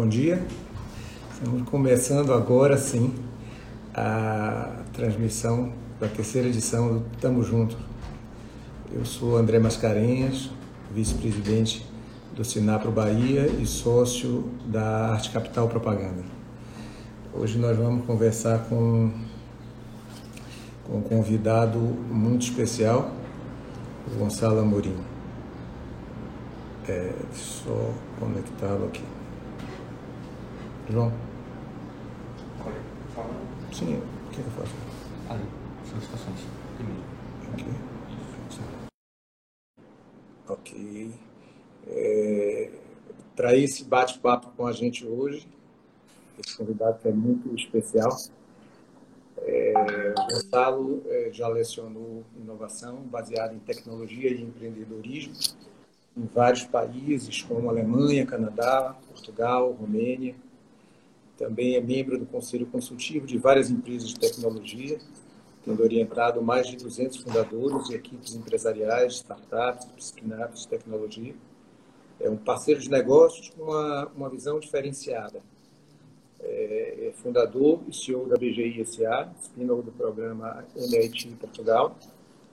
Bom dia. Estamos começando agora sim a transmissão da terceira edição do Tamo Junto. Eu sou André Mascarenhas, vice-presidente do Sinapro Bahia e sócio da Arte Capital Propaganda. Hoje nós vamos conversar com, com um convidado muito especial, o Gonçalo Amorim. É, só conectá-lo aqui. João? Sim, o que eu faço? Ali, solicitações. Aqui. Ok. É, Para esse bate-papo com a gente hoje, esse convidado que é muito especial, é, o Gonçalo é, já lecionou inovação baseada em tecnologia e empreendedorismo em vários países, como Alemanha, Canadá, Portugal, Romênia. Também é membro do Conselho Consultivo de várias empresas de tecnologia, tendo orientado mais de 200 fundadores e equipes empresariais, startups, spin-ups de tecnologia. É um parceiro de negócios com uma, uma visão diferenciada. É, é fundador e CEO da BGI SA, spin-off do programa MIT Portugal,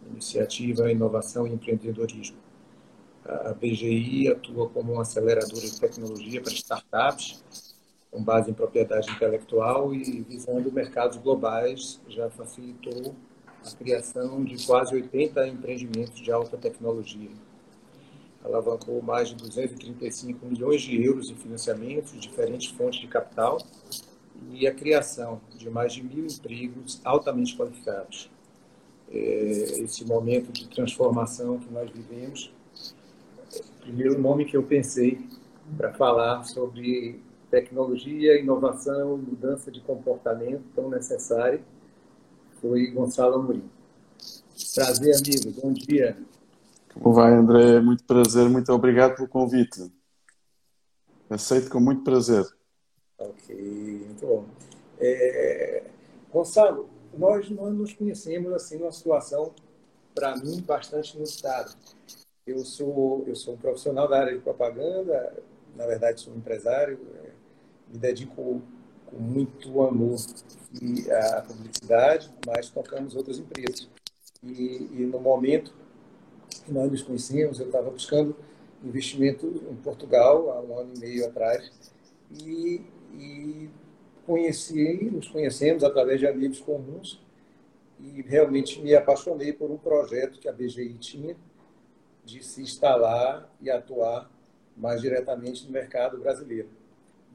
Iniciativa Inovação e Empreendedorismo. A BGI atua como uma aceleradora de tecnologia para startups, com base em propriedade intelectual e visando mercados globais, já facilitou a criação de quase 80 empreendimentos de alta tecnologia. Alavancou mais de 235 milhões de euros em financiamentos diferentes fontes de capital e a criação de mais de mil empregos altamente qualificados. Esse momento de transformação que nós vivemos primeiro nome que eu pensei para falar sobre tecnologia, inovação, mudança de comportamento tão necessária foi Gonçalo Amorim. Prazer, amigo. Bom dia. Como vai, André? Muito prazer. Muito obrigado pelo convite. Aceito com muito prazer. Ok, muito bom. É... Gonçalo, nós não nos conhecemos assim numa situação, para mim, bastante inusitada. Eu sou, eu sou um profissional da área de propaganda, na verdade sou um empresário, me dedico com muito amor à publicidade, mas tocamos outras empresas. E, e no momento que nós nos conhecemos, eu estava buscando investimento em Portugal há um ano e meio atrás e, e conheci, nos conhecemos através de amigos comuns e realmente me apaixonei por um projeto que a BGI tinha de se instalar e atuar mais diretamente no mercado brasileiro.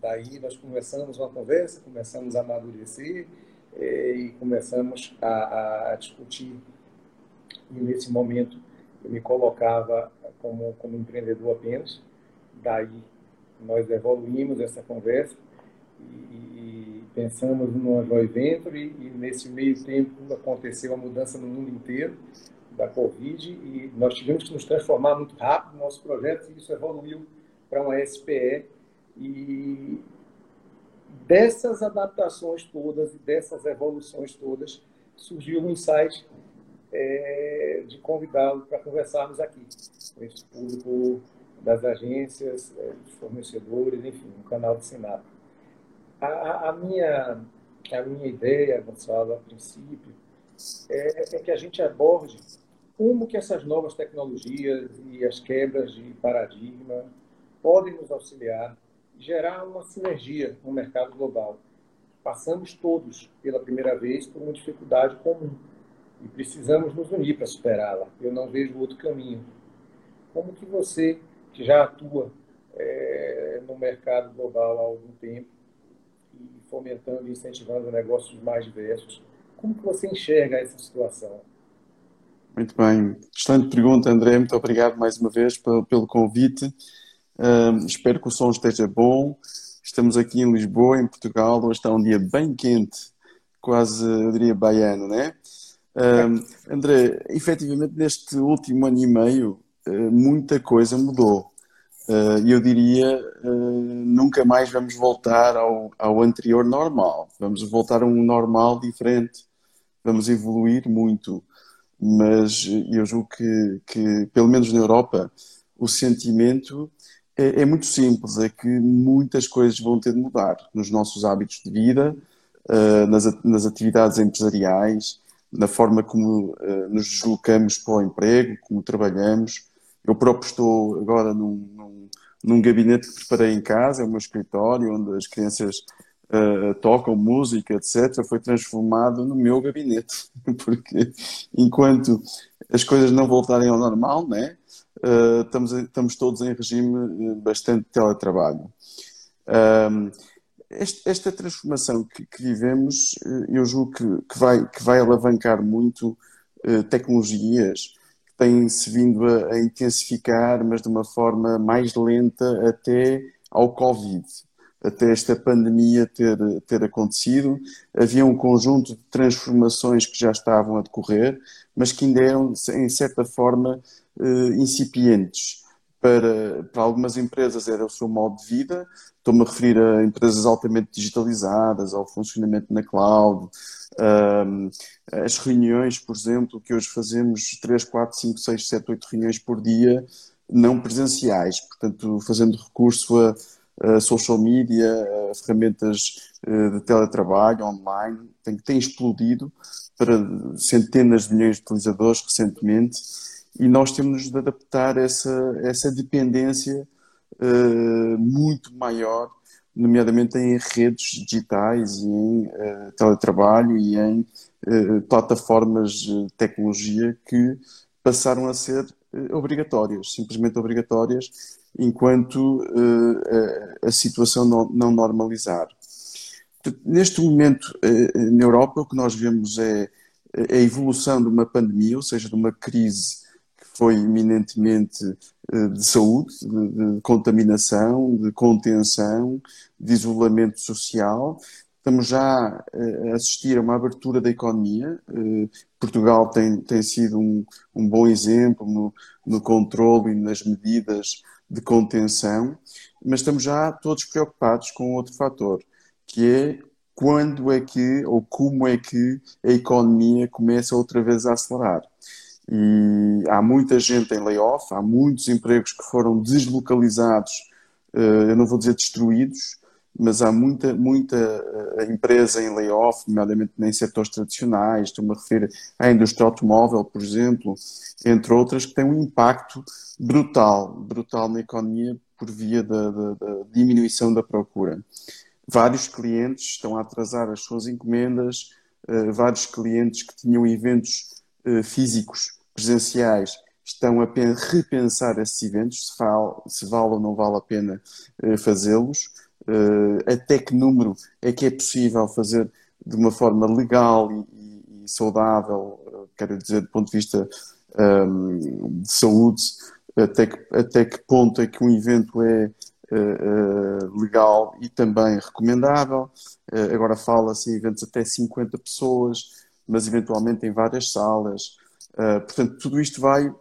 Daí nós começamos uma conversa, começamos a amadurecer eh, e começamos a, a, discutir. E nesse momento eu me colocava como, como empreendedor apenas. Daí nós evoluímos essa conversa e, e pensamos no joint venture e, e nesse meio tempo aconteceu a mudança no mundo inteiro da Covid e nós tivemos que nos transformar muito rápido no nosso projeto e isso evoluiu para uma SPE e dessas adaptações todas e dessas evoluções todas surgiu um insight é, de convidá-lo para conversarmos aqui com esse público das agências, é, dos fornecedores, enfim, no canal de Sinap. A, a, minha, a minha ideia, Gonçalo, a princípio, é, é que a gente aborde como que essas novas tecnologias e as quebras de paradigma podem nos auxiliar gerar uma sinergia no mercado global. Passamos todos, pela primeira vez, por uma dificuldade comum e precisamos nos unir para superá-la. Eu não vejo outro caminho. Como que você, que já atua é, no mercado global há algum tempo e fomentando e incentivando negócios mais diversos, como que você enxerga essa situação? Muito bem. Excelente pergunta, André. Muito obrigado mais uma vez pelo, pelo convite. Espero que o som esteja bom. Estamos aqui em Lisboa, em Portugal. Hoje está um dia bem quente, quase, eu diria, baiano, né? Uh, André, efetivamente, neste último ano e meio, uh, muita coisa mudou. E eu diria, nunca mais vamos voltar ao, ao anterior normal. Vamos voltar a um normal diferente. Vamos evoluir muito mas eu julgo que, que, pelo menos na Europa, o sentimento é, é, muito simples, é que muitas coisas vão ter de mudar nos nossos hábitos de vida, uh, nas, nas atividades empresariais, na forma como uh, nos deslocamos para o emprego, como trabalhamos. Eu próprio estou agora num, num, num gabinete que preparei em casa, é o meu escritório, onde as crianças uh, tocam música, etc., foi transformado no meu gabinete, porque enquanto as coisas não voltarem ao normal, né, uh, estamos, estamos todos em regime bastante de teletrabalho. Um, esta transformação que, que, vivemos, eu julgo que, que, vai, que vai alavancar muito uh, tecnologias que têm-se vindo a, a, intensificar, mas de uma forma mais lenta até ao Covid até esta pandemia ter, ter acontecido. Havia um conjunto de transformações que já estavam a decorrer, mas que ainda eram, em certa forma, eh, incipientes. Para, para algumas empresas era o seu modo de vida, estou-me a referir a empresas altamente digitalizadas, ao funcionamento na cloud, um, as reuniões, por exemplo, que hoje fazemos 3, 4, 5, 6, 7, 8 reuniões por dia, não presenciais, portanto, fazendo recurso a social media, ferramentas eh, de teletrabalho online, tem, tem explodido para centenas de milhões de utilizadores recentemente e nós temos de adaptar essa, essa dependência uh, muito maior, nomeadamente em redes digitais e em uh, teletrabalho e em uh, plataformas de tecnologia que passaram a ser obrigatórias, simplesmente obrigatórias, enquanto a, situação não, não normalizar. Neste momento, na Europa, o que nós vemos é a evolução de uma pandemia, ou seja, de uma crise foi eminentemente uh, de saúde, de, contaminação, de contenção, de isolamento social. Estamos já a assistir a uma abertura da economia. Portugal tem, tem sido um, um bom exemplo no, no controle e nas medidas de contenção, mas estamos já todos preocupados com outro fator, que é quando é que ou como é que a economia começa outra vez a acelerar. E há muita gente em layoff, há muitos empregos que foram deslocalizados, eh, eu não vou dizer destruídos, mas há muita, muita eh, empresa em layoff, nomeadamente em setores tradicionais, estou-me a referir à indústria automóvel, por exemplo, entre outras, que têm um impacto brutal, brutal na economia por via da, da, da diminuição da procura. Vários clientes estão a atrasar as suas encomendas, uh, vários clientes que tinham eventos físicos, presenciais, estão a repensar esses eventos, se, se vale ou não vale a pena uh, fazê-los uh, até que número é que é possível fazer de uma forma legal e, saudável, quero dizer, do ponto de vista ehm, de saúde, até que, até que ponto é que um evento é legal e também recomendável. agora fala-se em eventos até 50 pessoas, mas eventualmente em várias salas. portanto, tudo isto vai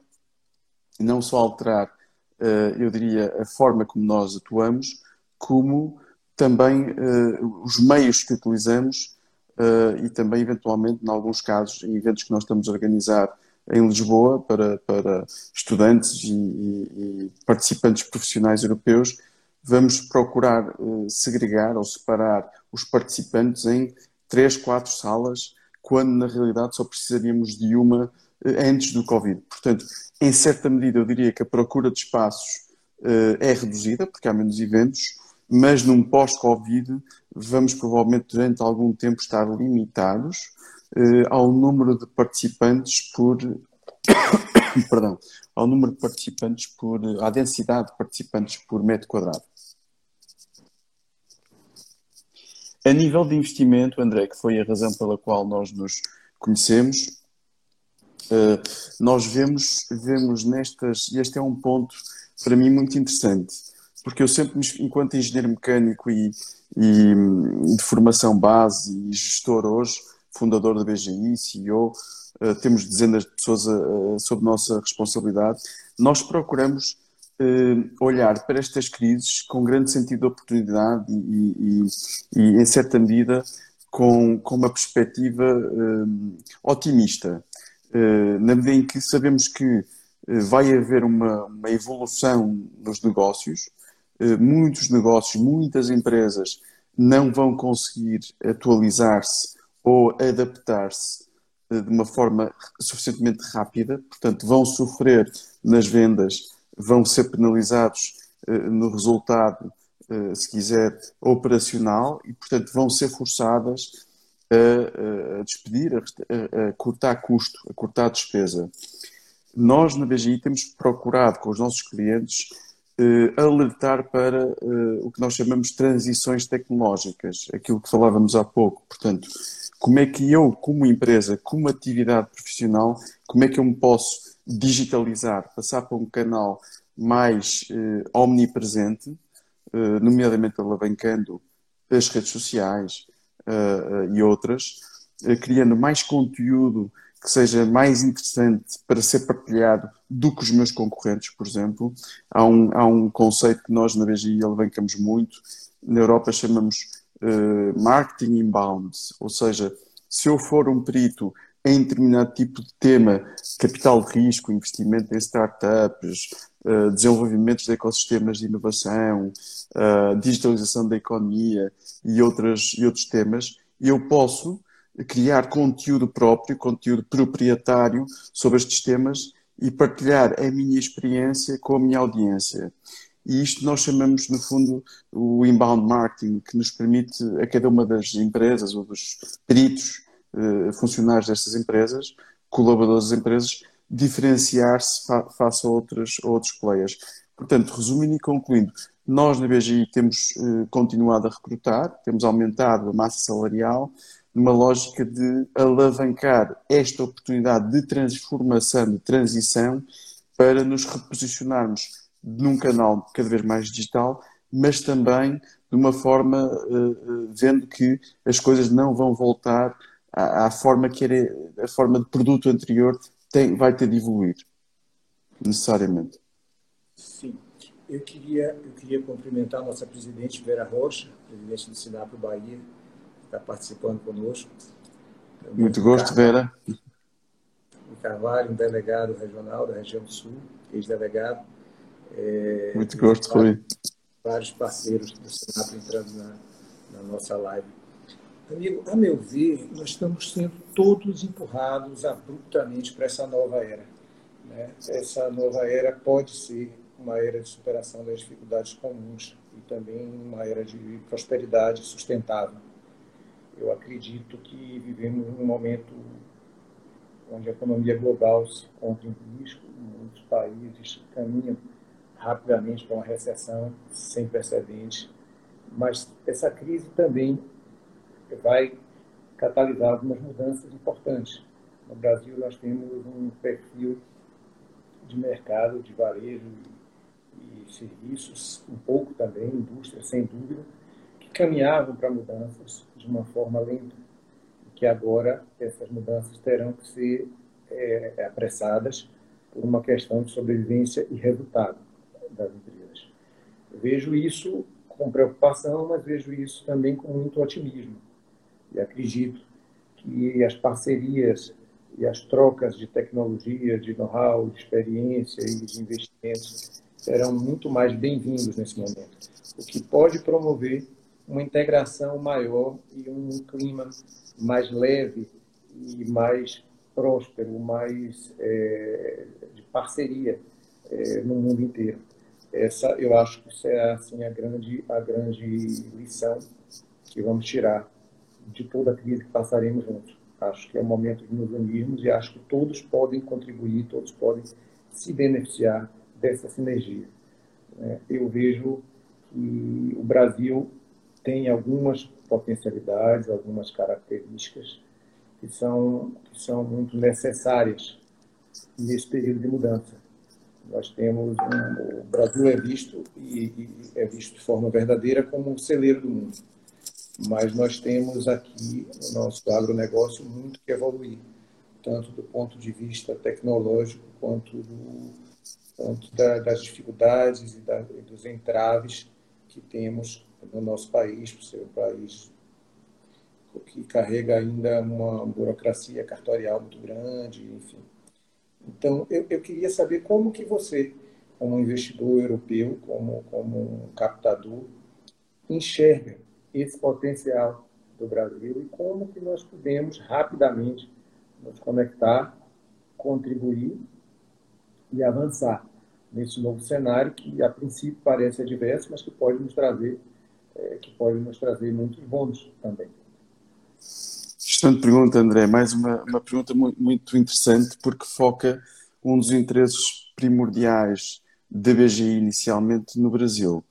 não só alterar, eu diria, a forma como nós atuamos, como também uh, os meios que utilizamos uh, e também, eventualmente, em alguns casos, em eventos que nós estamos a organizar em Lisboa para, para estudantes e, e, e participantes profissionais europeus, vamos procurar uh, segregar ou separar os participantes em três, quatro salas, quando na realidade só precisaríamos de uma antes do Covid. Portanto, em certa medida, eu diria que a procura de espaços é reduzida, porque há menos eventos, mas num pós-Covid vamos provavelmente durante algum tempo estar limitados eh, ao número de participantes por perdão, ao número de participantes por à densidade de participantes por metro quadrado. A nível de investimento, André, que foi a razão pela qual nós nos conhecemos, eh, nós vemos, vemos nestas, e este é um ponto para mim muito interessante porque eu sempre, enquanto engenheiro mecânico e, e de formação base e gestor hoje, fundador da BGI, CEO, eh, temos dezenas de pessoas uh, sob nossa responsabilidade, nós procuramos olhar para estas crises com grande sentido de oportunidade e, e, e em certa medida, com, com uma perspectiva otimista, na medida em que sabemos que vai haver uma, uma evolução nos negócios, muitos negócios, muitas empresas não vão conseguir atualizar-se ou adaptar-se de uma forma suficientemente rápida, portanto, vão sofrer nas vendas, vão ser penalizados no resultado, se quiser, operacional e, portanto, vão ser forçadas a, despedir, a, a, cortar custo, a cortar despesa. Nós, na BGI, temos procurado com os nossos clientes eh, alertar para eh, o que nós chamamos transições tecnológicas, aquilo que falávamos há pouco. Portanto, como é que eu, como empresa, como atividade profissional, como é que eu me posso digitalizar, passar para um canal mais eh, omnipresente, eh, nomeadamente alavancando as redes sociais, uh, e outras, uh, criando mais conteúdo que seja mais interessante para ser partilhado do que os meus concorrentes, por exemplo. Há um, há um conceito que nós na BGI alavancamos muito, na Europa chamamos uh, marketing inbound, ou seja, se eu for um perito em determinado tipo de tema, capital de risco, investimento em startups, uh, desenvolvimento de ecossistemas de inovação, uh, digitalização da economia e, outras, e outros temas, eu posso criar conteúdo próprio, conteúdo proprietário sobre estes temas e partilhar a minha experiência com a minha audiência. E isto nós chamamos, no fundo, o inbound marketing, que nos permite a cada uma das empresas ou dos peritos eh, funcionários destas empresas, colaboradores das empresas, diferenciar-se fa face a outros, a outros players. Portanto, resumindo e concluindo, nós na BGI temos eh, continuado a recrutar, temos aumentado a massa salarial, numa lógica de alavancar esta oportunidade de transformação, de transição, para nos reposicionarmos num canal cada vez mais digital, mas também de uma forma uh, vendo que as coisas não vão voltar à, à forma que era a forma de produto anterior tem, vai ter de evoluir necessariamente. Sim. Eu queria, eu queria cumprimentar a nossa presidente Vera Rocha, presidente do Sinap Bahia, que está participando conosco. Muito gosto, Vera. O Carvalho, um delegado regional da região sul, ex-delegado. É, Muito gosto, Rui. Vários parceiros do Sinap entrando na, na nossa live. Amigo, a meu ver, nós estamos sendo todos empurrados abruptamente para essa nova era. Né? Essa nova era pode ser uma era de superação das dificuldades comuns e também uma era de prosperidade sustentável. Eu acredito que vivemos num momento onde a economia global se encontra em risco, muitos países caminham rapidamente para uma recessão sem precedentes, mas essa crise também vai catalisar algumas mudanças importantes. No Brasil, nós temos um perfil de mercado de varejo e, serviços, um pouco também, indústria, sem dúvida, que caminhavam para mudanças de uma forma lenta, que agora essas mudanças terão que ser é, apressadas por uma questão de sobrevivência e resultado das empresas. Vejo isso com preocupação, mas vejo isso também com muito otimismo e acredito que as parcerias e as trocas de tecnologia, de know-how, de experiência e de investimentos serão muito mais bem-vindos nesse momento, o que pode promover uma integração maior e um clima mais leve e mais próspero, mais é, de parceria é, no mundo inteiro. Essa, eu acho que isso é assim a grande a grande lição que vamos tirar de toda a crise que passaremos juntos. Acho que é o momento de nos unirmos e acho que todos podem contribuir, todos podem se beneficiar dessa sinergia. É, eu vejo que o Brasil tem algumas potencialidades, algumas características que são, que são muito necessárias nesse período de mudança. Nós temos um, o Brasil é visto e, e é visto de forma verdadeira como um celeiro do mundo mas nós temos aqui no nosso agronegócio muito que evoluir, tanto do ponto de vista tecnológico quanto, do, quanto da, das dificuldades e, da, e, dos entraves que temos no nosso país, por ser um país que carrega ainda uma burocracia cartorial muito grande, enfim. Então, eu, eu queria saber como que você como investidor europeu, como, como um captador, enxerga esse potencial do Brasil e como que nós podemos rapidamente nos conectar, contribuir e avançar nesse novo cenário que a princípio parece adverso, mas que pode nos trazer é, que pode nos trazer muitos bônus também. Excelente pergunta, André. Mais uma, uma pergunta muito, interessante porque foca um dos interesses primordiais da BGI inicialmente no Brasil.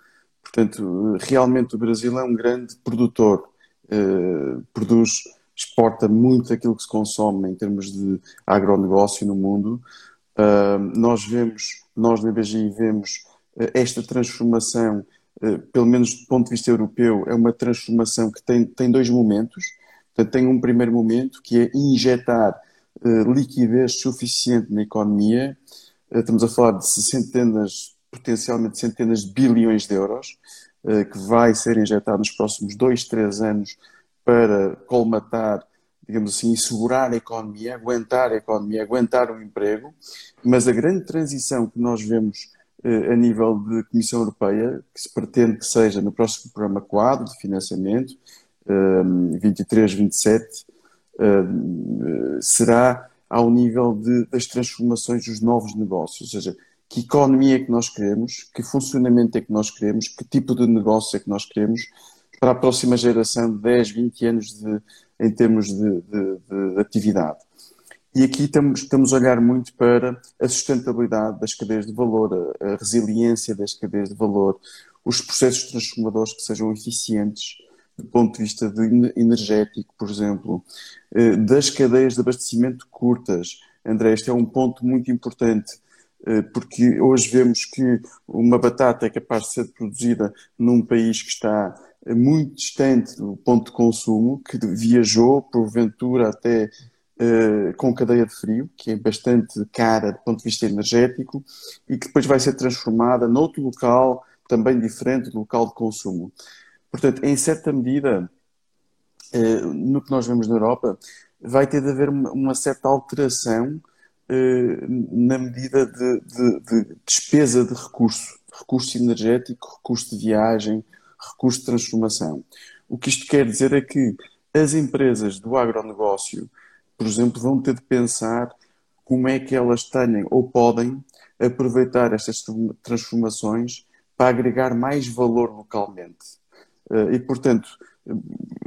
Portanto, realmente o Brasil é um grande produtor, eh, produz, exporta muito aquilo que se consome em termos de agronegócio no mundo. Uh, nós vemos, nós na BGI vemos uh, esta transformação, pelo menos do ponto de vista europeu, é uma transformação que tem, tem dois momentos. Portanto, tem um primeiro momento que é injetar liquidez suficiente na economia. estamos a falar de centenas, potencialmente centenas de bilhões de euros, que vai ser injetado nos próximos dois, três anos para colmatar digamos assim, segurar a economia, aguentar a economia, aguentar o emprego, mas a grande transição que nós vemos eh, a nível de Comissão Europeia, que se pretende que seja no próximo programa quadro de financiamento, eh, 23, 27, eh, será ao nível de, das transformações dos novos negócios, ou seja, que economia é que nós queremos, que funcionamento é que nós queremos, que tipo de negócio é que nós queremos para a próxima geração de 10, 20 anos de, em termos de, de, de atividade. E aqui estamos, estamos, a olhar muito para a sustentabilidade das cadeias de valor, a, a, resiliência das cadeias de valor, os processos transformadores que sejam eficientes do ponto de vista de energético, por exemplo, eh, das cadeias de abastecimento curtas. André, este é um ponto muito importante, porque hoje vemos que uma batata é capaz de ser produzida num país que está muito distante do ponto de consumo, que viajou, porventura, até uh, com cadeia de frio, que é bastante cara do ponto de vista energético, e que depois vai ser transformada noutro local, também diferente do local de consumo. Portanto, em certa medida, uh, no que nós vemos na Europa, vai ter de haver uma, uma certa alteração na medida de, de, de despesa de recurso, recurso energético, recurso de viagem, recurso de transformação. O que isto quer dizer é que as empresas do agronegócio, por exemplo, vão ter de pensar como é que elas têm ou podem aproveitar estas transformações para agregar mais valor localmente. Eh, e, portanto,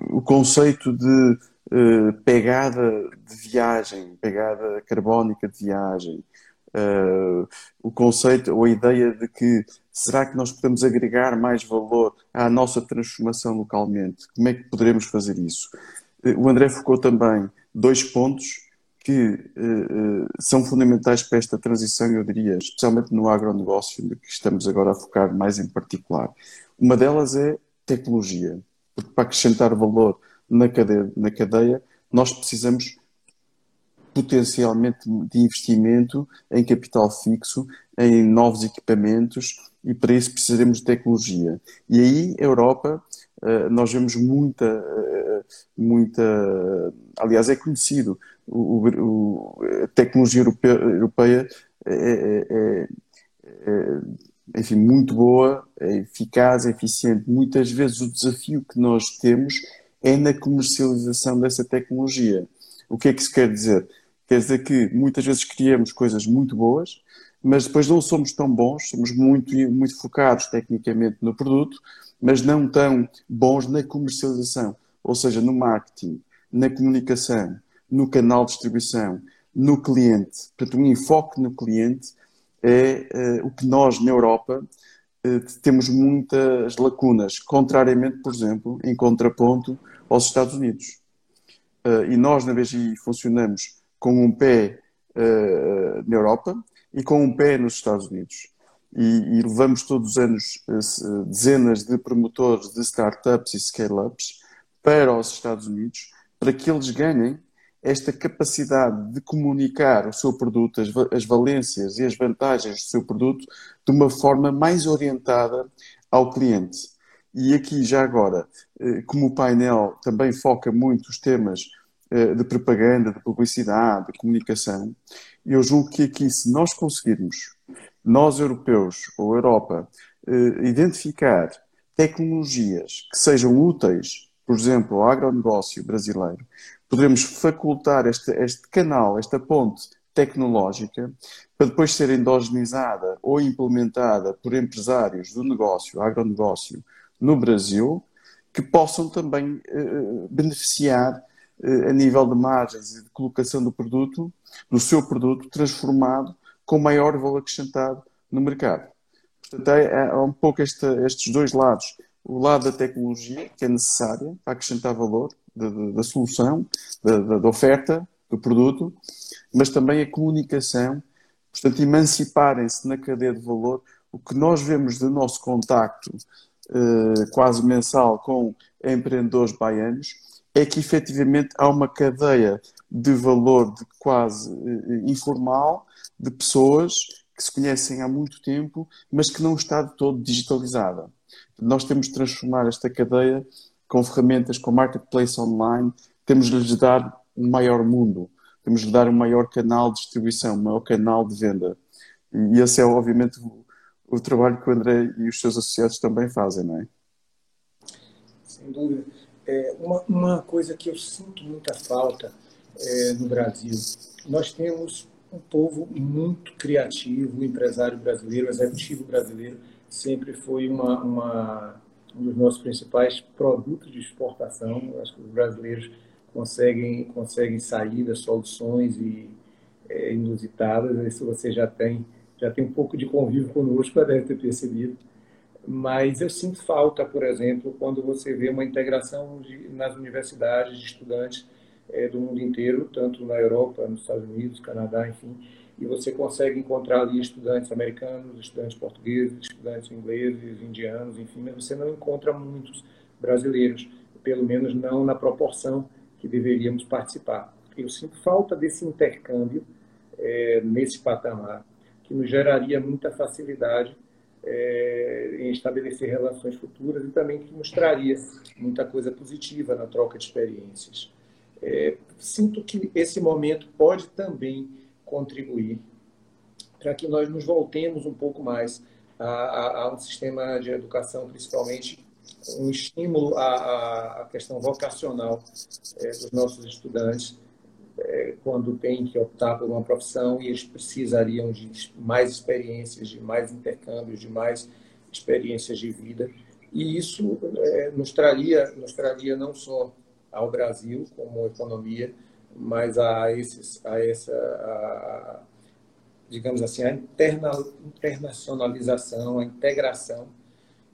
o conceito de eh, pegada de viagem, pegada carbónica de viagem, uh, o conceito ou a ideia de que será que nós podemos agregar mais valor à nossa transformação localmente? Como é que poderemos fazer isso? Uh, o André focou também dois pontos que são fundamentais para esta transição, eu diria, especialmente no agronegócio, que estamos agora a focar mais em particular. Uma delas é tecnologia, porque para acrescentar valor na cadeia, na cadeia nós precisamos potencialmente de investimento em capital fixo, em novos equipamentos e para isso precisaremos de tecnologia. E aí, Europa, eh, nós vemos muita, eh, muita aliás, é conhecido, o, o, a tecnologia europeia, europeia é, é, é, é, enfim, muito boa, é eficaz, é eficiente. Muitas vezes o desafio que nós temos é na comercialização dessa tecnologia. O que é que isso quer dizer? Quer dizer que muitas vezes criamos coisas muito boas, mas depois não somos tão bons, somos muito, muito focados tecnicamente no produto, mas não tão bons na comercialização, ou seja, no marketing, na comunicação, no canal de distribuição, no cliente. Portanto, um enfoque no cliente é uh, o que nós, na Europa, uh, temos muitas lacunas, contrariamente, por exemplo, em contraponto aos Estados Unidos. Uh, e nós, na BGI, funcionamos com um pé uh, na Europa e com um pé nos Estados Unidos. E, e levamos todos os anos uh, dezenas de promotores de startups e scale-ups para os Estados Unidos para que eles ganhem esta capacidade de comunicar o seu produto, as, as valências e as vantagens do seu produto de uma forma mais orientada ao cliente. E aqui, já agora, como o painel também foca muito os temas eh, de propaganda, de publicidade, de comunicação. Eu julgo que aqui, se nós conseguirmos nós europeus ou Europa eh, identificar tecnologias que sejam úteis, por exemplo, ao agronegócio brasileiro, poderemos facultar este, este canal, esta ponte tecnológica, para depois ser endogenizada ou implementada por empresários do negócio, agronegócio, no Brasil, que possam também eh, beneficiar eh, a nível de margens e de colocação do produto, do seu produto, transformado com maior valor acrescentado no mercado. Portanto, é, é um pouco estes dois lados. O lado da tecnologia, que é necessária para acrescentar valor, da solução, da, da, oferta do produto, mas também a comunicação, portanto, emanciparem-se na cadeia de valor. O que nós vemos do nosso contacto eh, quase mensal com empreendedores baianos é que efetivamente há uma cadeia de valor de quase eh, informal de pessoas que se conhecem há muito tempo, mas que não está de todo digitalizada. Nós temos de transformar esta cadeia com ferramentas, com marketplace online, temos de lhes dar um maior mundo, temos de dar um maior canal de distribuição, um maior canal de venda. E esse é, obviamente, o, trabalho que o André e os seus associados também fazem, não é? Sem dúvida. É, uma, uma coisa que eu sinto muita falta é, no Brasil, nós temos um povo muito criativo, o empresário brasileiro, o executivo brasileiro sempre foi uma, uma, um dos nossos principais produtos de exportação. Acho que os brasileiros conseguem, conseguem das soluções e, é, inusitadas. Isso você já tem, já tem um pouco de convívio conosco, já deve ter percebido. Mas eu sinto falta, por exemplo, quando você vê uma integração de, nas universidades de estudantes é, do mundo inteiro, tanto na Europa, nos Estados Unidos, Canadá, enfim, e você consegue encontrar ali estudantes americanos, estudantes portugueses, estudantes ingleses, indianos, enfim, mas você não encontra muitos brasileiros, pelo menos não na proporção que deveríamos participar. Eu sinto falta desse intercâmbio é, nesse patamar, que nos geraria muita facilidade é, em estabelecer relações futuras e também que mostraria muita coisa positiva na troca de experiências. É, sinto que esse momento pode também contribuir para que nós nos voltemos um pouco mais a, a, a um sistema de educação, principalmente um estímulo à, à questão vocacional é, dos nossos estudantes, quando têm que optar por uma profissão e eles precisariam de mais experiências, de mais intercâmbios, de mais experiências de vida. E isso é, nos, traria, nos traria não só ao Brasil como economia, mas a, esses, a essa, a, digamos assim, a interna, internacionalização, a integração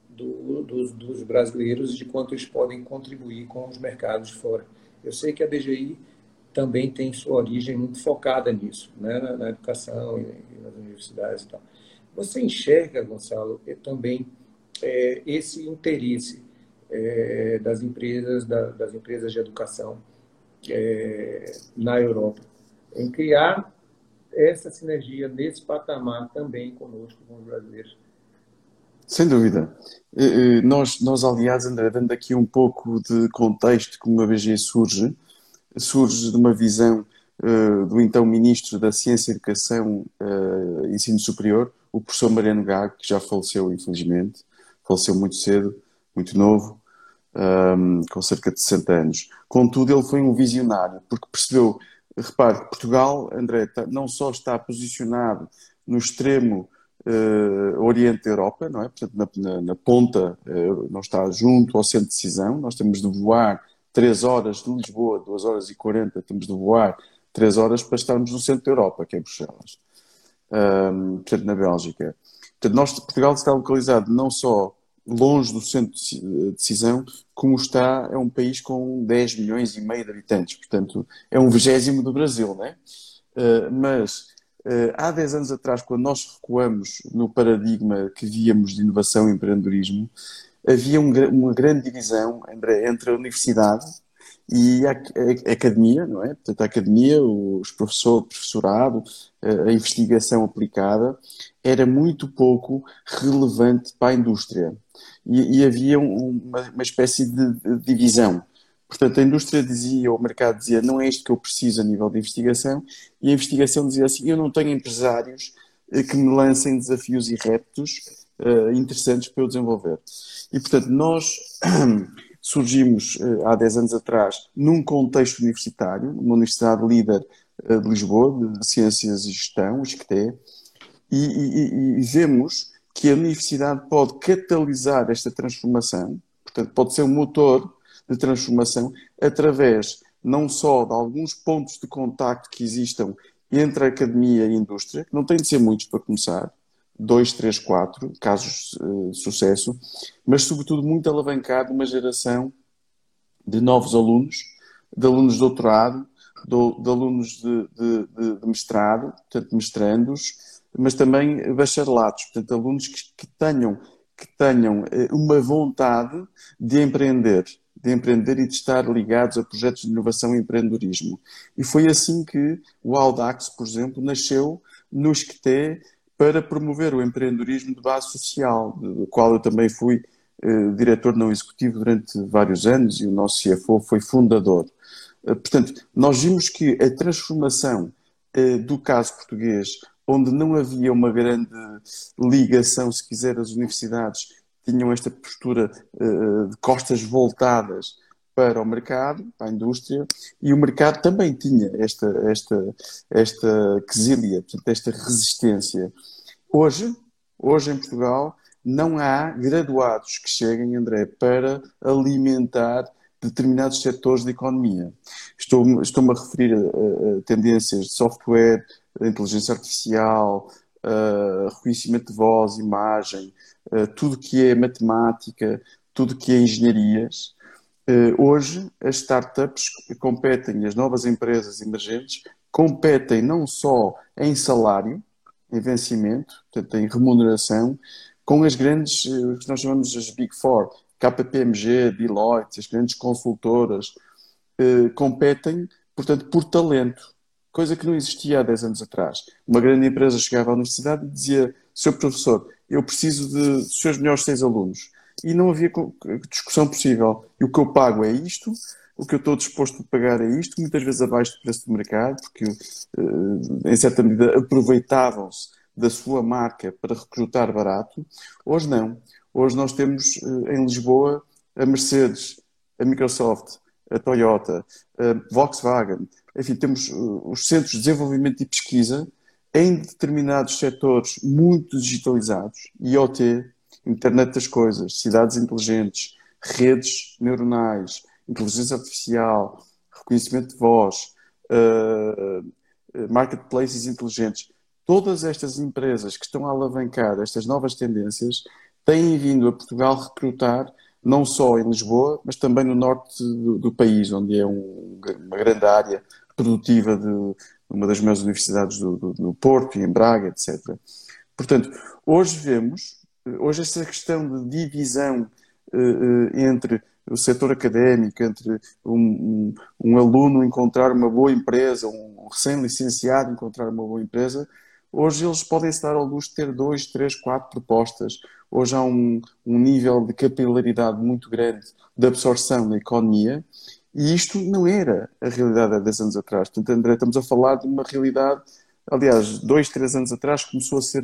do, dos, dos, brasileiros de quanto eles podem contribuir com os mercados de fora. Eu sei que a DGI também tem sua origem muito focada nisso, né, na, na educação e, e, nas universidades e tal. Você enxerga, Gonçalo, também é, esse interesse é, das empresas da, das empresas de educação é, na Europa em criar essa sinergia nesse patamar também conosco com os brasileiros. Sem dúvida. Nós, nós aliás, André, dando aqui um pouco de contexto como a BG surge, surge de uma visão uh, do então Ministro da Ciência, Educação uh, Ensino Superior, o professor Mariano Gago, que já faleceu, infelizmente, faleceu muito cedo, muito novo, um, com cerca de 60 anos. Contudo, ele foi um visionário, porque percebeu, repare, que Portugal, André, tá, não só está posicionado no extremo uh, oriente da Europa, não é? Portanto, na, na, na ponta, uh, não está junto ao centro de decisão, nós temos de voar 3 horas de Lisboa, 2 horas e 40, temos de voar 3 horas para estarmos no centro da Europa, que é Bruxelas, um, portanto, na Bélgica. Portanto, nós, Portugal está localizado não só longe do centro de decisão, como está, é um país com 10 milhões e meio de habitantes, portanto, é um vigésimo do Brasil, né? Uh, mas uh, há 10 anos atrás, quando nós recuamos no paradigma que víamos de inovação e empreendedorismo, havia um, uma grande divisão André, entre a universidade e a, a, a, academia, não é? Portanto, a academia, os professores, professorado, a, a investigação aplicada, era muito pouco relevante para a indústria e, e havia um, uma, uma, espécie de, de, divisão. Portanto, a indústria dizia, ou o mercado dizia, não é isto que eu preciso a nível de investigação, e a investigação dizia assim, eu não tenho empresários que me lancem desafios e reptos interessantes para eu desenvolver. E, portanto, nós surgimos há 10 anos atrás num contexto universitário, uma universidade líder de Lisboa, de Ciências e Gestão, ISCTE, e, e, e vemos que a universidade pode catalisar esta transformação, portanto, pode ser um motor de transformação através não só de alguns pontos de contacto que existam entre a academia e a indústria, que não tem de ser muitos para começar, dois, três, quatro casos eh, de sucesso, mas sobretudo muito alavancar uma geração de novos alunos, de alunos de doutorado, de, de alunos de, de, de, mestrado, portanto, mestrandos, mas também bacharelatos, portanto, alunos que, que tenham, que tenham eh, uma vontade de empreender, de empreender e de estar ligados a projetos de inovação e empreendedorismo. E foi assim que o Audax, por exemplo, nasceu no Esqueté para promover o empreendedorismo de base social, do qual eu também fui eh, diretor não executivo durante vários anos e o nosso CFO foi fundador. Eh, portanto, nós vimos que a transformação eh, do caso português, onde não havia uma grande ligação, se quiser, as universidades tinham esta postura uh, de costas voltadas para o mercado, para a indústria, e o mercado também tinha esta, esta, esta quesilha, portanto, esta resistência. Hoje, hoje em Portugal, não há graduados que cheguem, André, para alimentar determinados setores da economia. Estou-me estou a referir a, a, tendências de software, inteligência artificial, reconhecimento de voz, imagem, tudo que é matemática, tudo que é engenharias. Uh, hoje, as startups competem, as novas empresas emergentes, competem não só em salário, em vencimento, portanto, em remuneração, com as grandes, o que nós chamamos as Big Four, KPMG, Deloitte, as grandes consultoras, competem, portanto, por talento coisa que não existia há 10 anos atrás. Uma grande empresa chegava à universidade e dizia: Seu professor, eu preciso de, dos seus melhores seis alunos. E não havia discussão possível. E o que eu pago é isto, o que eu estou disposto a pagar é isto, muitas vezes abaixo do preço do mercado, porque eh, em certa medida aproveitavam-se da sua marca para recrutar barato. Hoje não. Hoje nós temos eh, em Lisboa a Mercedes, a Microsoft, a Toyota, a Volkswagen, enfim, temos uh, os centros de desenvolvimento e pesquisa em determinados setores muito digitalizados, IoT, internet das coisas, cidades inteligentes, redes neuronais, inteligência artificial, reconhecimento de voz, uh, marketplaces inteligentes. Todas estas empresas que estão a alavancar estas novas tendências têm vindo a Portugal recrutar não só em Lisboa, mas também no norte do, do país, onde é um, uma grande área produtiva de uma das maiores universidades do, do, do Porto e em Braga, etc. Portanto, hoje vemos, hoje essa questão de divisão uh, entre o setor académico, entre um, um, um, aluno encontrar uma boa empresa, um recém-licenciado encontrar uma boa empresa, hoje eles podem se dar ao luxo de ter dois, três, quatro propostas. Hoje há um, um nível de capilaridade muito grande de absorção na economia e isto não era a realidade há 10 anos atrás. Portanto, André, estamos a falar de uma realidade, aliás, dois, três anos atrás começou a ser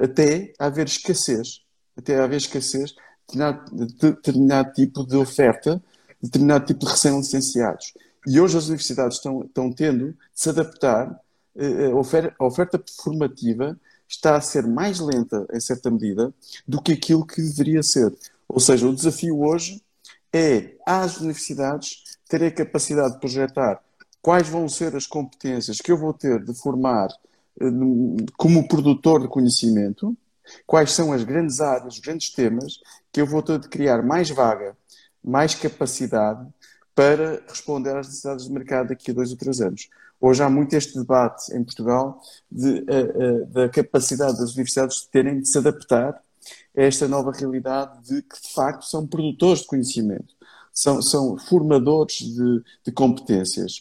até haver escassez, até haver escassez de determinado tipo de oferta, determinado tipo de recém-licenciados. E hoje as universidades estão, estão tendo de se adaptar, eh, a oferta, a oferta formativa está a ser mais lenta, em certa medida, do que aquilo que deveria ser. Ou seja, o desafio hoje é às universidades terem a capacidade de projetar quais vão ser as competências que eu vou ter de formar como produtor de conhecimento, quais são as grandes áreas, os grandes temas que eu vou ter de criar mais vaga, mais capacidade para responder às necessidades do mercado daqui a dois ou três anos. Hoje há muito este debate em Portugal de, uh, uh, da capacidade das universidades de terem de se adaptar a esta nova realidade de que, de facto, são produtores de conhecimento são, são formadores de, de competências.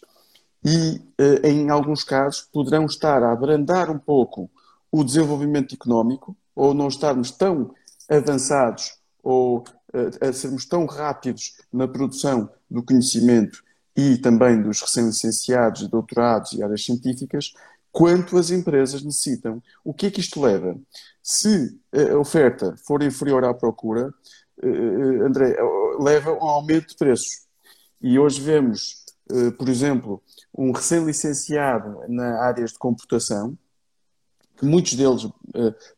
E, eh, em alguns casos, poderão estar a abrandar um pouco o desenvolvimento económico, ou não estarmos tão avançados ou eh, a sermos tão rápidos na produção do conhecimento e também dos recém-licenciados, doutorados e áreas científicas, quanto as empresas necessitam. O que é que isto leva? Se a oferta for inferior à procura, eh, eh, André, leva a um aumento de preços. E hoje vemos, eh, por exemplo, um recém-licenciado na áreas de computação, que muitos deles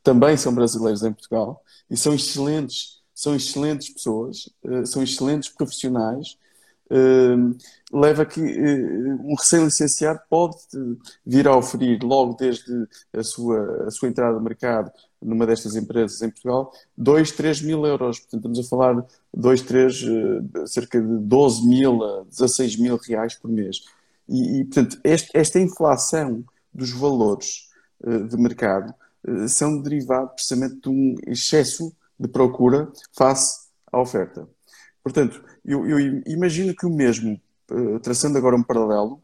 também são brasileiros em Portugal, e são excelentes, são excelentes pessoas, são excelentes profissionais, Uh, leva que uh, um recém-licenciado pode vir a oferir, logo desde a sua, a sua entrada no mercado, numa destas empresas em Portugal, 2, 3 mil euros. Portanto, estamos a falar de 2, 3, uh, cerca de 12 mil a 16 mil reais por mês. E, e portanto, este, esta inflação dos valores de mercado são derivados precisamente de um excesso de procura face à oferta. Portanto, eu, eu imagino que o mesmo, traçando agora um paralelo,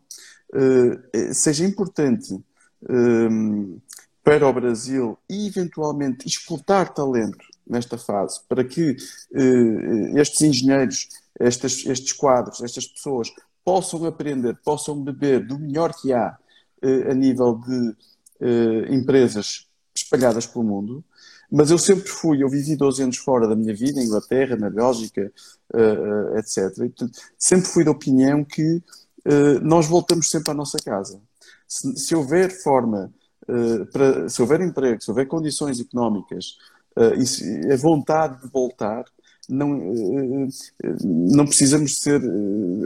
seja importante uh, para o Brasil e eventualmente exportar talento nesta fase, para que estes engenheiros, estes, estes quadros, estas pessoas possam aprender, possam beber do melhor que há a nível de empresas espalhadas pelo mundo, mas eu sempre fui, eu vivi 12 anos fora da minha vida, em Inglaterra, na Bélgica, uh, uh, etc. E, portanto, sempre fui da opinião que uh, nós voltamos sempre à nossa casa. Se, se houver forma, para, se houver emprego, se houver condições económicas e se, a vontade de voltar, não, não precisamos ser,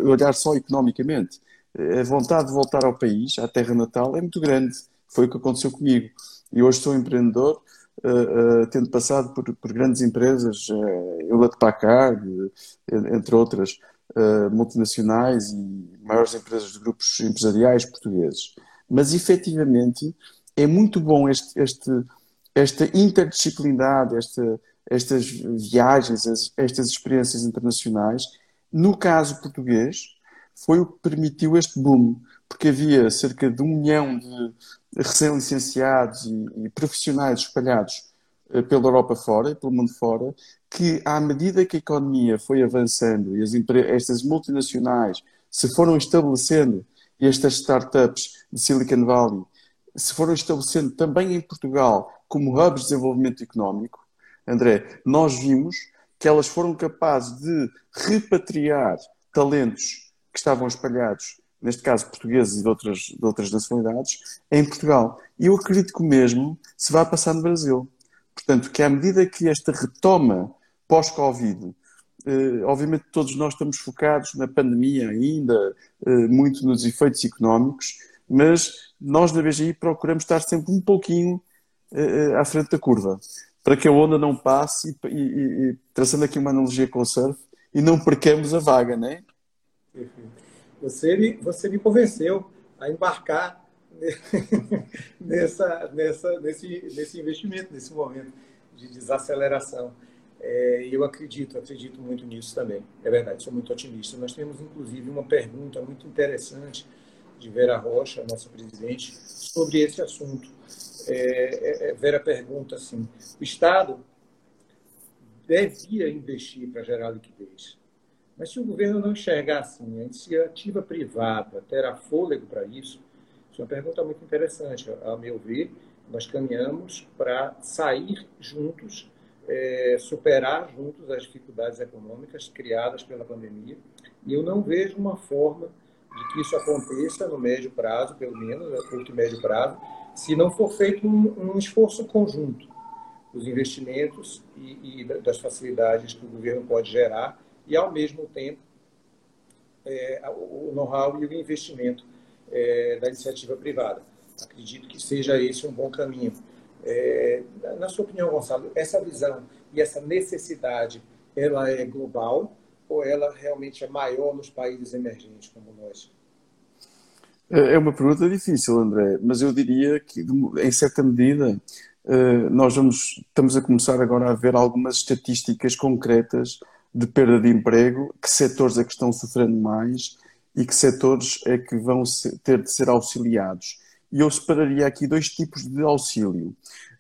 olhar só economicamente. A vontade de voltar ao país, à terra natal, é muito grande. Foi o que aconteceu comigo. E hoje sou empreendedor, tendo passado por, por grandes empresas, uh, Hewlett Packard, entre outras, multinacionais e maiores empresas de grupos empresariais portugueses. Mas, efetivamente, é muito bom este, este, esta interdisciplinaridade, esta, estas viagens, estas experiências internacionais. No caso português, foi o que permitiu este boom, porque havia cerca de um milhão de recém-licenciados e, e, profissionais espalhados uh, pela Europa fora e pelo mundo fora, que à medida que a economia foi avançando e as estas multinacionais se foram estabelecendo e estas startups de Silicon Valley se foram estabelecendo também em Portugal como hubs de desenvolvimento económico, André, nós vimos que elas foram capazes de repatriar talentos que estavam espalhados neste caso portugueses e de outras, de outras nacionalidades, em Portugal. E eu acredito que o mesmo se vai passar no Brasil. Portanto, que à medida que esta retoma pós-Covid, eh, obviamente todos nós estamos focados na pandemia ainda, eh, muito nos efeitos económicos, mas nós na BGI procuramos estar sempre um pouquinho eh, à frente da curva, para que a onda não passe e, e, e traçando aqui uma analogia com o surf, e não percamos a vaga, é? Perfeito. Você me, você me convenceu a embarcar nessa, nessa, nesse, nesse investimento, nesse momento de desaceleração. É, eu acredito, acredito muito nisso também. É verdade, sou muito otimista. Nós temos, inclusive, uma pergunta muito interessante de Vera Rocha, nossa presidente, sobre esse assunto. É, é, é Vera pergunta assim: o Estado devia investir para gerar liquidez? Mas se o governo não enxergar assim, a iniciativa privada terá fôlego para isso? Isso é uma pergunta muito interessante. A meu ver, nós caminhamos para sair juntos, é, superar juntos as dificuldades econômicas criadas pela pandemia. E eu não vejo uma forma de que isso aconteça no médio prazo, pelo menos, no curto e médio prazo, se não for feito um, um esforço conjunto dos investimentos e, e das facilidades que o governo pode gerar e, ao mesmo tempo, é, o know-how e o investimento é, da iniciativa privada. Acredito que seja esse um bom caminho. É, na sua opinião, Gonçalo, essa visão e essa necessidade, ela é global ou ela realmente é maior nos países emergentes como nós? É, é uma pergunta difícil, André, mas eu diria que, em certa medida, é, nós vamos, estamos a começar agora a ver algumas estatísticas concretas de perda de emprego, que setores é que estão sofrendo mais e que setores é que vão ter de ser auxiliados. E eu separaria aqui dois tipos de auxílio.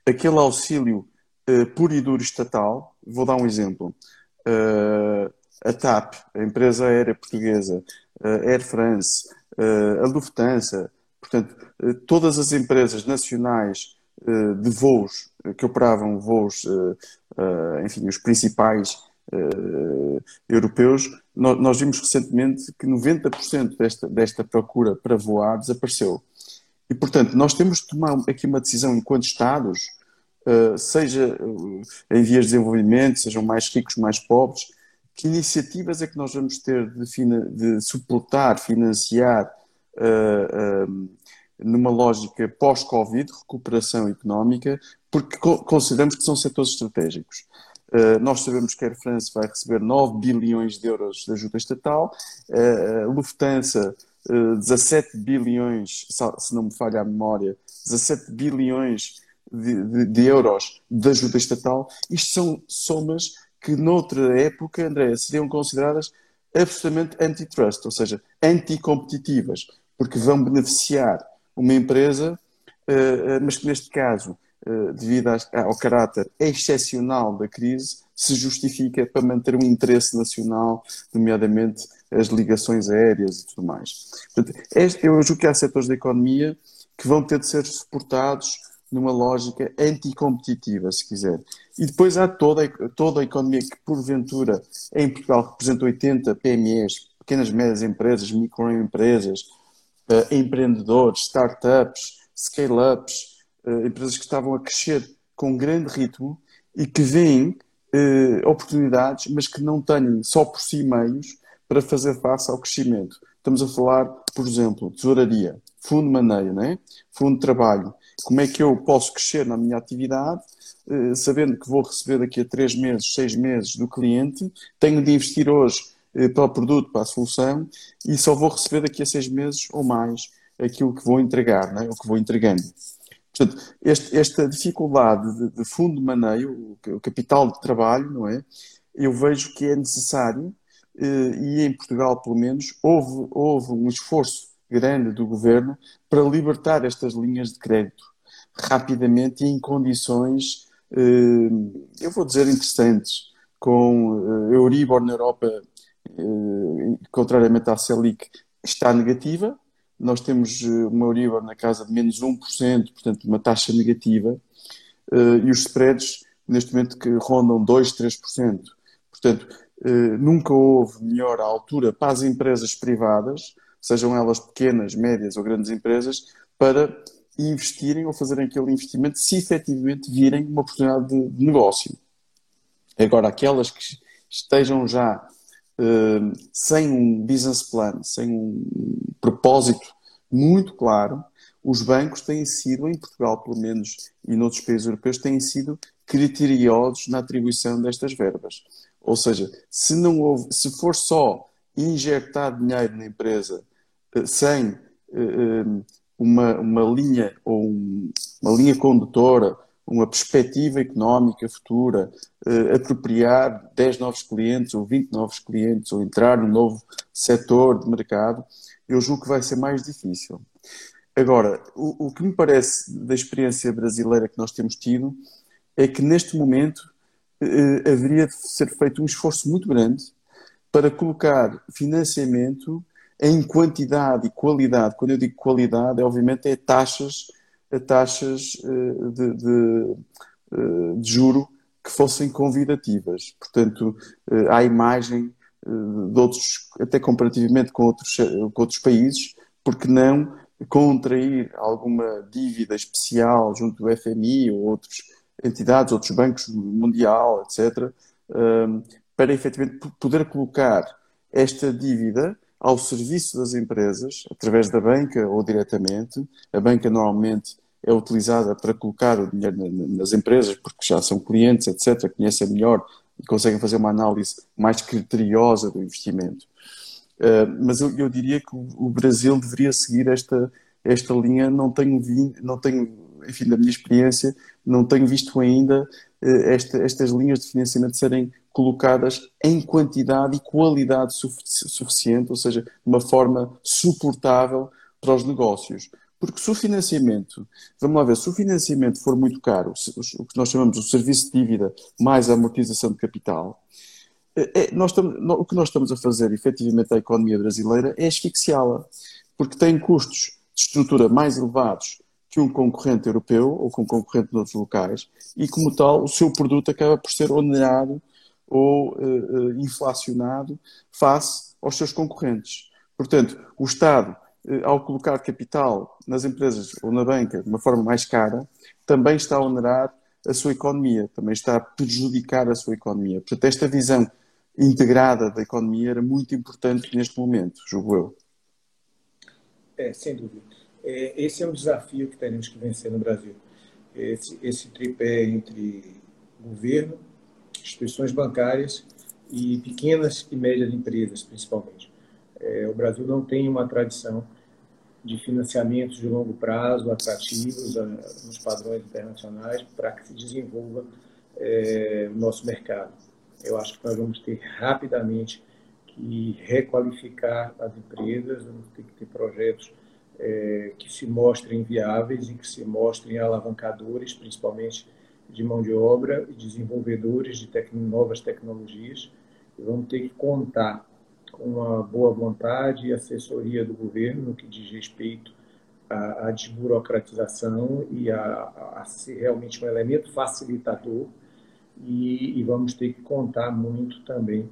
Aquele auxílio uh, puro e duro estatal, vou dar um exemplo. Uh, a TAP, a empresa aérea portuguesa, uh, Air France, a Lufthansa, Portanto, todas as empresas nacionais de voos que operavam voos, enfim, os principais europeus, nós vimos recentemente que 90% desta, desta procura para voar desapareceu. E, portanto, nós temos de tomar aqui uma decisão enquanto Estados, seja em vias de desenvolvimento, sejam mais ricos, mais pobres, que iniciativas é que nós vamos ter de, de suportar, financiar uh, uh, numa lógica pós-Covid, recuperação económica, porque co consideramos que são setores estratégicos. Uh, nós sabemos que a Air France vai receber 9 bilhões de euros de ajuda estatal, a Lufthansa 17 bilhões, se não me falha a memória, 17 bilhões de, de, de euros de ajuda estatal. Isto são somas que noutra época, André, seriam consideradas absolutamente antitrust, ou seja, anticompetitivas, porque vão beneficiar uma empresa, eh, eh, mas que neste caso, eh, devido ao caráter excepcional da crise, se justifica para manter um interesse nacional, nomeadamente as ligações aéreas e tudo mais. Portanto, eu julgo que há setores da economia que vão ter de ser suportados numa lógica anticompetitiva, se quiser. E depois há toda, toda a economia que, porventura, em Portugal representa 80 PMEs, pequenas e médias empresas, microempresas, uh, empreendedores, startups, scale-ups, uh, empresas que estavam a crescer com grande ritmo e que veem uh, oportunidades, mas que não têm só por si meios para fazer face ao crescimento. Estamos a falar, por exemplo, tesouraria, fundo de maneio, né? fundo de trabalho, como é que eu posso crescer na minha atividade, eh, sabendo que vou receber daqui a três meses, seis meses do cliente, tenho de investir hoje eh, para o produto, para a solução, e só vou receber daqui a seis meses ou mais aquilo que vou entregar, não é? o que vou entregando. Portanto, este, esta dificuldade de, de, fundo de maneio, o capital de trabalho, não é? Eu vejo que é necessário, eh, e em Portugal, pelo menos, houve, houve um esforço grande do governo para libertar estas linhas de crédito rapidamente e em condições, eh, eu vou dizer, interessantes, com eh, Euribor na Europa, eh, contrariamente à Selic, está negativa. Nós temos uma Euribor na casa de menos 1%, portanto, uma taxa negativa, e os spreads, neste momento, que rondam 2, 3%. Portanto, nunca houve melhor altura para as empresas privadas sejam elas pequenas, médias ou grandes empresas, para investirem ou fazerem aquele investimento se efetivamente virem uma oportunidade de, negócio. Agora, aquelas que estejam já uh, sem um business plan, sem um propósito muito claro, os bancos têm sido, em Portugal pelo menos e noutros países europeus, têm sido criteriosos na atribuição destas verbas. Ou seja, se não houve, se for só injetar dinheiro na empresa sem eh, eh, uma, uma linha ou uma linha condutora, uma perspectiva económica futura, uh, apropriar 10 novos clientes ou 20 novos clientes ou entrar num novo setor de mercado, eu julgo que vai ser mais difícil. Agora, o, o que me parece da experiência brasileira que nós temos tido é que neste momento uh, haveria de ser feito um esforço muito grande para colocar financiamento em quantidade e qualidade. Quando eu digo qualidade, é, obviamente é taxas, é taxas eh, de, de, eh, de juro que fossem convidativas. Portanto, eh, à imagem de outros, até comparativamente com outros, com outros países, porque não contrair alguma dívida especial junto do FMI ou outras entidades, outros bancos mundial, etc., para efetivamente poder colocar esta dívida ao serviço das empresas, através da banca ou diretamente. A banca normalmente é utilizada para colocar o dinheiro nas empresas, porque já são clientes, etc., conhecem melhor e conseguem fazer uma análise mais criteriosa do investimento. Uh, mas eu, diria que o, Brasil deveria seguir esta, esta linha. Não tenho, não tenho, enfim, da minha experiência, não tenho visto ainda uh, esta, estas linhas de financiamento serem colocadas em quantidade e qualidade suficiente, ou seja, de uma forma suportável para os negócios. Porque se o financiamento, vamos lá ver, se o financiamento for muito caro, o que nós chamamos de serviço de dívida mais a amortização de capital, é, é nós estamos, o que nós estamos a fazer efetivamente à economia brasileira é asfixiá-la, porque tem custos de estrutura mais elevados que um concorrente europeu ou que um concorrente de outros locais e, como tal, o seu produto acaba por ser onerado ou uh, uh, inflacionado face aos seus concorrentes. Portanto, o Estado, uh, ao colocar capital nas empresas ou na banca de uma forma mais cara, também está a onerar a sua economia, também está a prejudicar a sua economia. Portanto, esta visão integrada da economia era muito importante neste momento, julgo eu. É, sem dúvida. É, esse é um desafio que teremos que vencer no Brasil. Esse, esse tripé entre governo, instituições bancárias e pequenas e médias empresas, principalmente. É, o Brasil não tem uma tradição de financiamentos de longo prazo atrativos a, nos padrões internacionais para que se desenvolva é, o nosso mercado. Eu acho que nós vamos ter rapidamente que requalificar as empresas, vamos ter que ter projetos é, que se mostrem viáveis e que se mostrem alavancadores, principalmente de mão de obra e desenvolvedores de novas tecnologias. E vamos ter que contar com uma boa vontade e assessoria do governo no que diz respeito à, à desburocratização e a, a, a, ser realmente um elemento facilitador. E, e vamos ter que contar muito também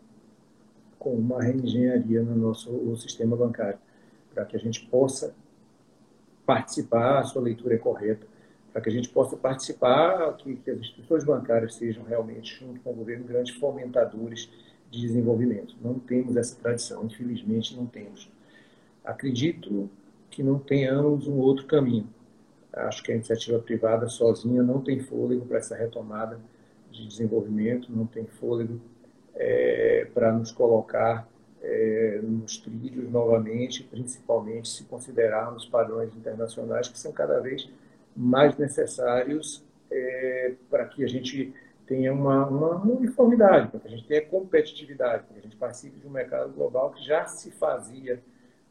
com uma reengenharia no nosso sistema bancário, para que a gente possa participar, a sua leitura é correta, para que a gente possa participar, que, que as instituições bancárias sejam realmente, junto com o governo, grandes fomentadores de desenvolvimento. Não temos essa tradição, infelizmente não temos. Acredito que não tenhamos um outro caminho. Acho que a iniciativa privada sozinha não tem fôlego para essa retomada de desenvolvimento, não tem fôlego é, para nos colocar é, nos trilhos novamente, principalmente se considerarmos padrões internacionais que são cada vez mais necessários é, para que a gente tenha uma, uma, uniformidade, para que a gente tenha competitividade, para que a gente participe de um mercado global que já se fazia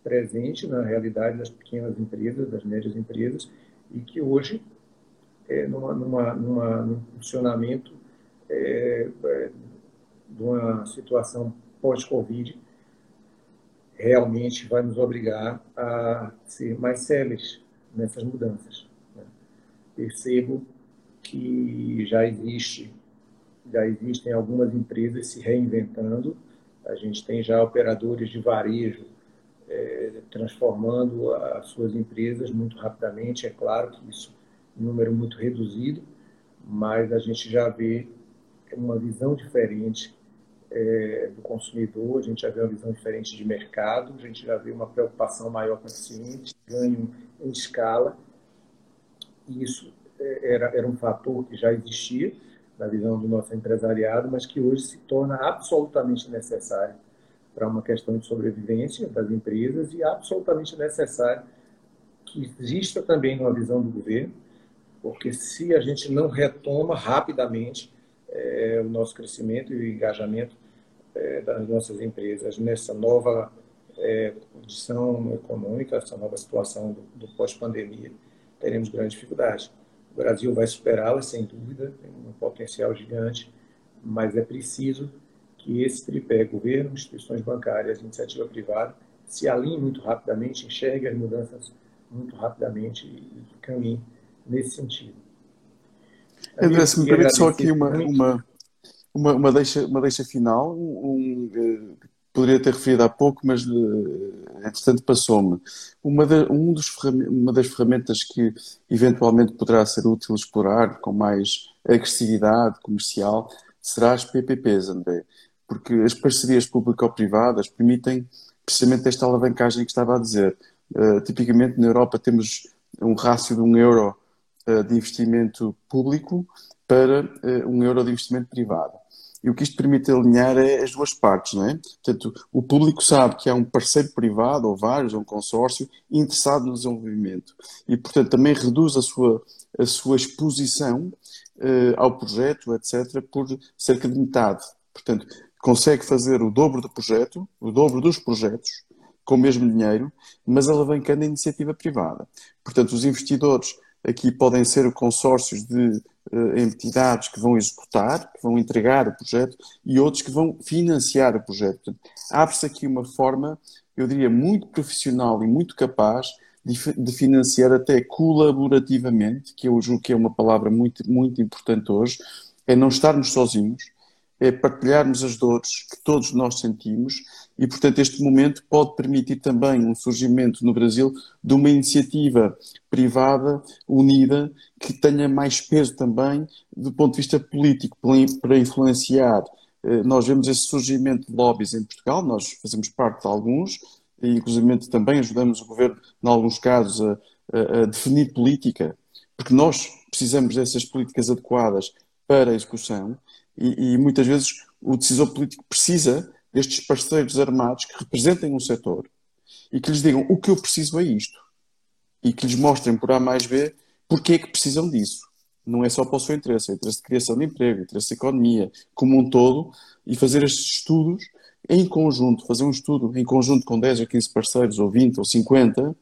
presente na realidade das pequenas empresas, das médias empresas, e que hoje, é, numa, numa, numa, num funcionamento é, é, de uma situação pós-Covid, realmente vai nos obrigar a ser mais céleres nessas mudanças. Percebo que já existe, já existem algumas empresas se reinventando. A gente tem já operadores de varejo é, transformando as suas empresas muito rapidamente. É claro que isso é um número muito reduzido, mas a gente já vê uma visão diferente é, do consumidor, a gente já vê uma visão diferente de mercado, a gente já vê uma preocupação maior com o cliente, ganho em escala. E isso é, era, era um fator que já existia na visão do nosso empresariado, mas que hoje se torna absolutamente necessário para uma questão de sobrevivência das empresas e absolutamente necessário que exista também uma visão do governo, porque se a gente não retoma rapidamente é, o nosso crescimento e o engajamento é, das nossas empresas nessa nova é, condição econômica, essa nova situação do, do pós-pandemia, teremos grandes dificuldades. O Brasil vai superá-la, sem dúvida, tem um potencial gigante, mas é preciso que esse tripé, governo, instituições bancárias, iniciativa privada, se alinhe muito rapidamente, enxergue as mudanças muito rapidamente e caminhe nesse sentido. André, se me permite só aqui uma, uma, uma, uma, deixa, uma deixa final, um, um, poderia ter referido há pouco, mas uh, entretanto passou-me. Uma, um uma das ferramentas que eventualmente poderá ser útil explorar com mais agressividade comercial será as PPPs, André, porque as parcerias público-privadas permitem precisamente esta alavancagem que estava a dizer. Uh, tipicamente na Europa temos um rácio de um euro uh, de investimento público para um euro de investimento privado. E o que isto permite alinhar é as duas partes, não é? Portanto, o público sabe que há um parceiro privado, ou vários, ou um consórcio, interessado no desenvolvimento. E, portanto, também reduz a sua, a sua exposição uh, ao projeto, etc., por cerca de metade. Portanto, consegue fazer o dobro do projeto, o dobro dos projetos, com o mesmo dinheiro, mas alavancando a iniciativa privada. Portanto, os investidores aqui podem ser consórcios de entidades que vão executar, que vão entregar o projeto e outros que vão financiar o projeto. Abre-se aqui uma forma, eu diria, muito profissional e muito capaz de financiar até colaborativamente, que eu julgo que é uma palavra muito, muito importante hoje, é não estarmos sozinhos, é partilharmos as dores que todos nós sentimos e, portanto, este momento pode permitir também um surgimento no Brasil de uma iniciativa privada, unida, que tenha mais peso também do ponto de vista político, para influenciar. Eh, nós vemos esse surgimento de lobbies em Portugal, nós fazemos parte de alguns, e inclusive também ajudamos o governo, em alguns casos, a, a, a definir política, porque nós precisamos dessas políticas adequadas para a execução e, e, muitas vezes o decisor político precisa destes parceiros armados que representem um setor e que lhes digam o que eu preciso é isto e que lhes mostrem por A mais B porque é que precisam disso. Não é só para o seu interesse, é interesse de criação de emprego, interesse de economia, como um todo, e fazer estes estudos em conjunto, fazer um estudo em conjunto com 10 ou 15 parceiros, ou 20 ou 50,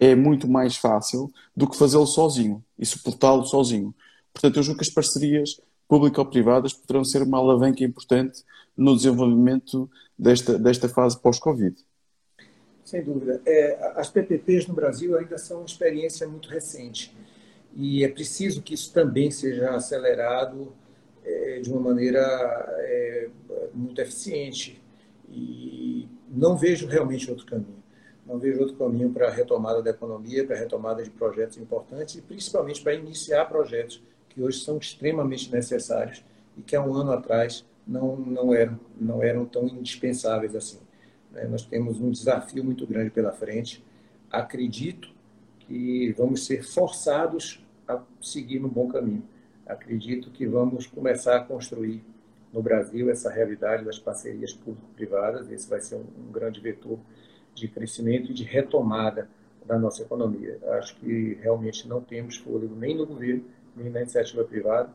é muito mais fácil do que fazê-lo sozinho e suportá-lo sozinho. Portanto, eu julgo que as parcerias público ou privadas poderão ser uma alavanca importante no desenvolvimento desta, desta fase pós-Covid. Sem dúvida. É, as PPPs no Brasil ainda são uma experiência muito recente e é preciso que isso também seja acelerado é, de uma maneira é, muito eficiente e não vejo realmente outro caminho. Não vejo outro caminho para a retomada da economia, para a retomada de projetos importantes e principalmente para iniciar projetos que hoje são extremamente necessários e que há um ano atrás não, não, eram, não eram tão indispensáveis assim. Né? Nós temos um desafio muito grande pela frente. Acredito que vamos ser forçados a seguir no bom caminho. Acredito que vamos começar a construir no Brasil essa realidade das parcerias público-privadas. Esse vai ser um, um grande vetor de crescimento e de retomada da nossa economia. Acho que realmente não temos fôlego nem no governo nem na iniciativa privada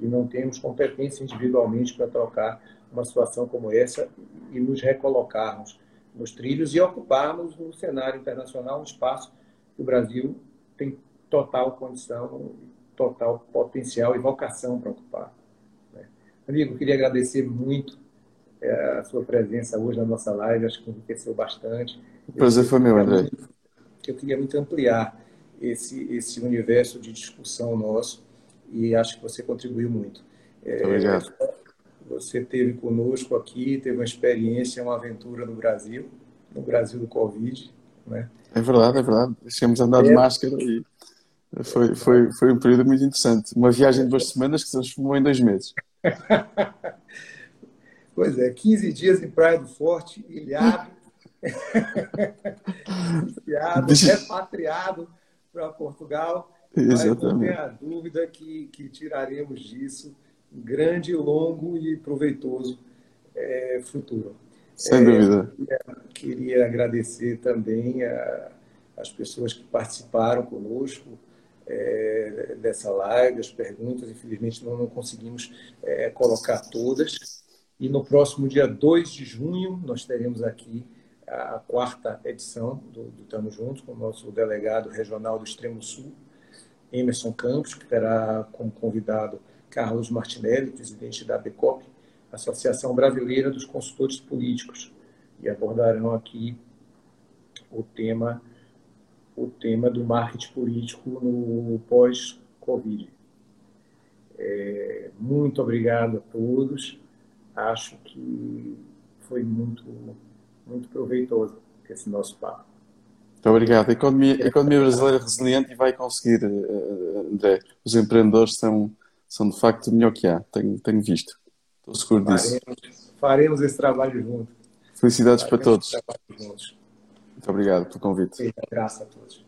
e não temos competência individualmente para trocar uma situação como essa e nos recolocarmos nos trilhos e ocuparmos no cenário internacional um espaço que o Brasil tem total condição, total potencial e vocação para ocupar. Né? Amigo, queria agradecer muito é, a sua presença hoje na nossa live, acho que enriqueceu bastante. O prazer foi meu, André. Eu queria muito ampliar esse, esse universo de discussão nosso e acho que você contribuiu muito. É, obrigado. Você teve conosco aqui, teve uma experiência, uma aventura no Brasil, no Brasil do Covid. Né? É verdade, é verdade. Tínhamos andado é. de máscara e foi, foi, foi um período muito interessante. Uma viagem de duas semanas que se transformou em dois meses. pois é, 15 dias em Praia do Forte, ilhado, ilhado repatriado para Portugal Exatamente. Mas não tenha dúvida que, que tiraremos disso um grande, longo e proveitoso é, futuro. Sem é, dúvida. Queria, queria, agradecer também a, as pessoas que participaram conosco é, dessa live, as perguntas. Infelizmente, não, não conseguimos é, colocar todas. E no próximo dia 2 de junho, nós teremos aqui a quarta edição do, do Tamo Juntos, com o nosso delegado regional do Extremo Sul, Emerson Campos, que terá como convidado Carlos Martinelli, presidente da BECOP, Associação Brasileira dos Consultores Políticos, e abordarão aqui o tema o tema do marketing político no pós-Covid. É, muito obrigado a todos. Acho que foi muito, muito proveitoso esse nosso papo. Muito obrigado. A economia, a economia brasileira é resiliente e vai conseguir, eh, eh, André. Os empreendedores são, são de facto o melhor que há. Tenho, tenho visto. Estou seguro disso. Faremos, faremos esse trabalho juntos. Felicidades faremos para todos. Muito obrigado pelo convite. Graças a todos.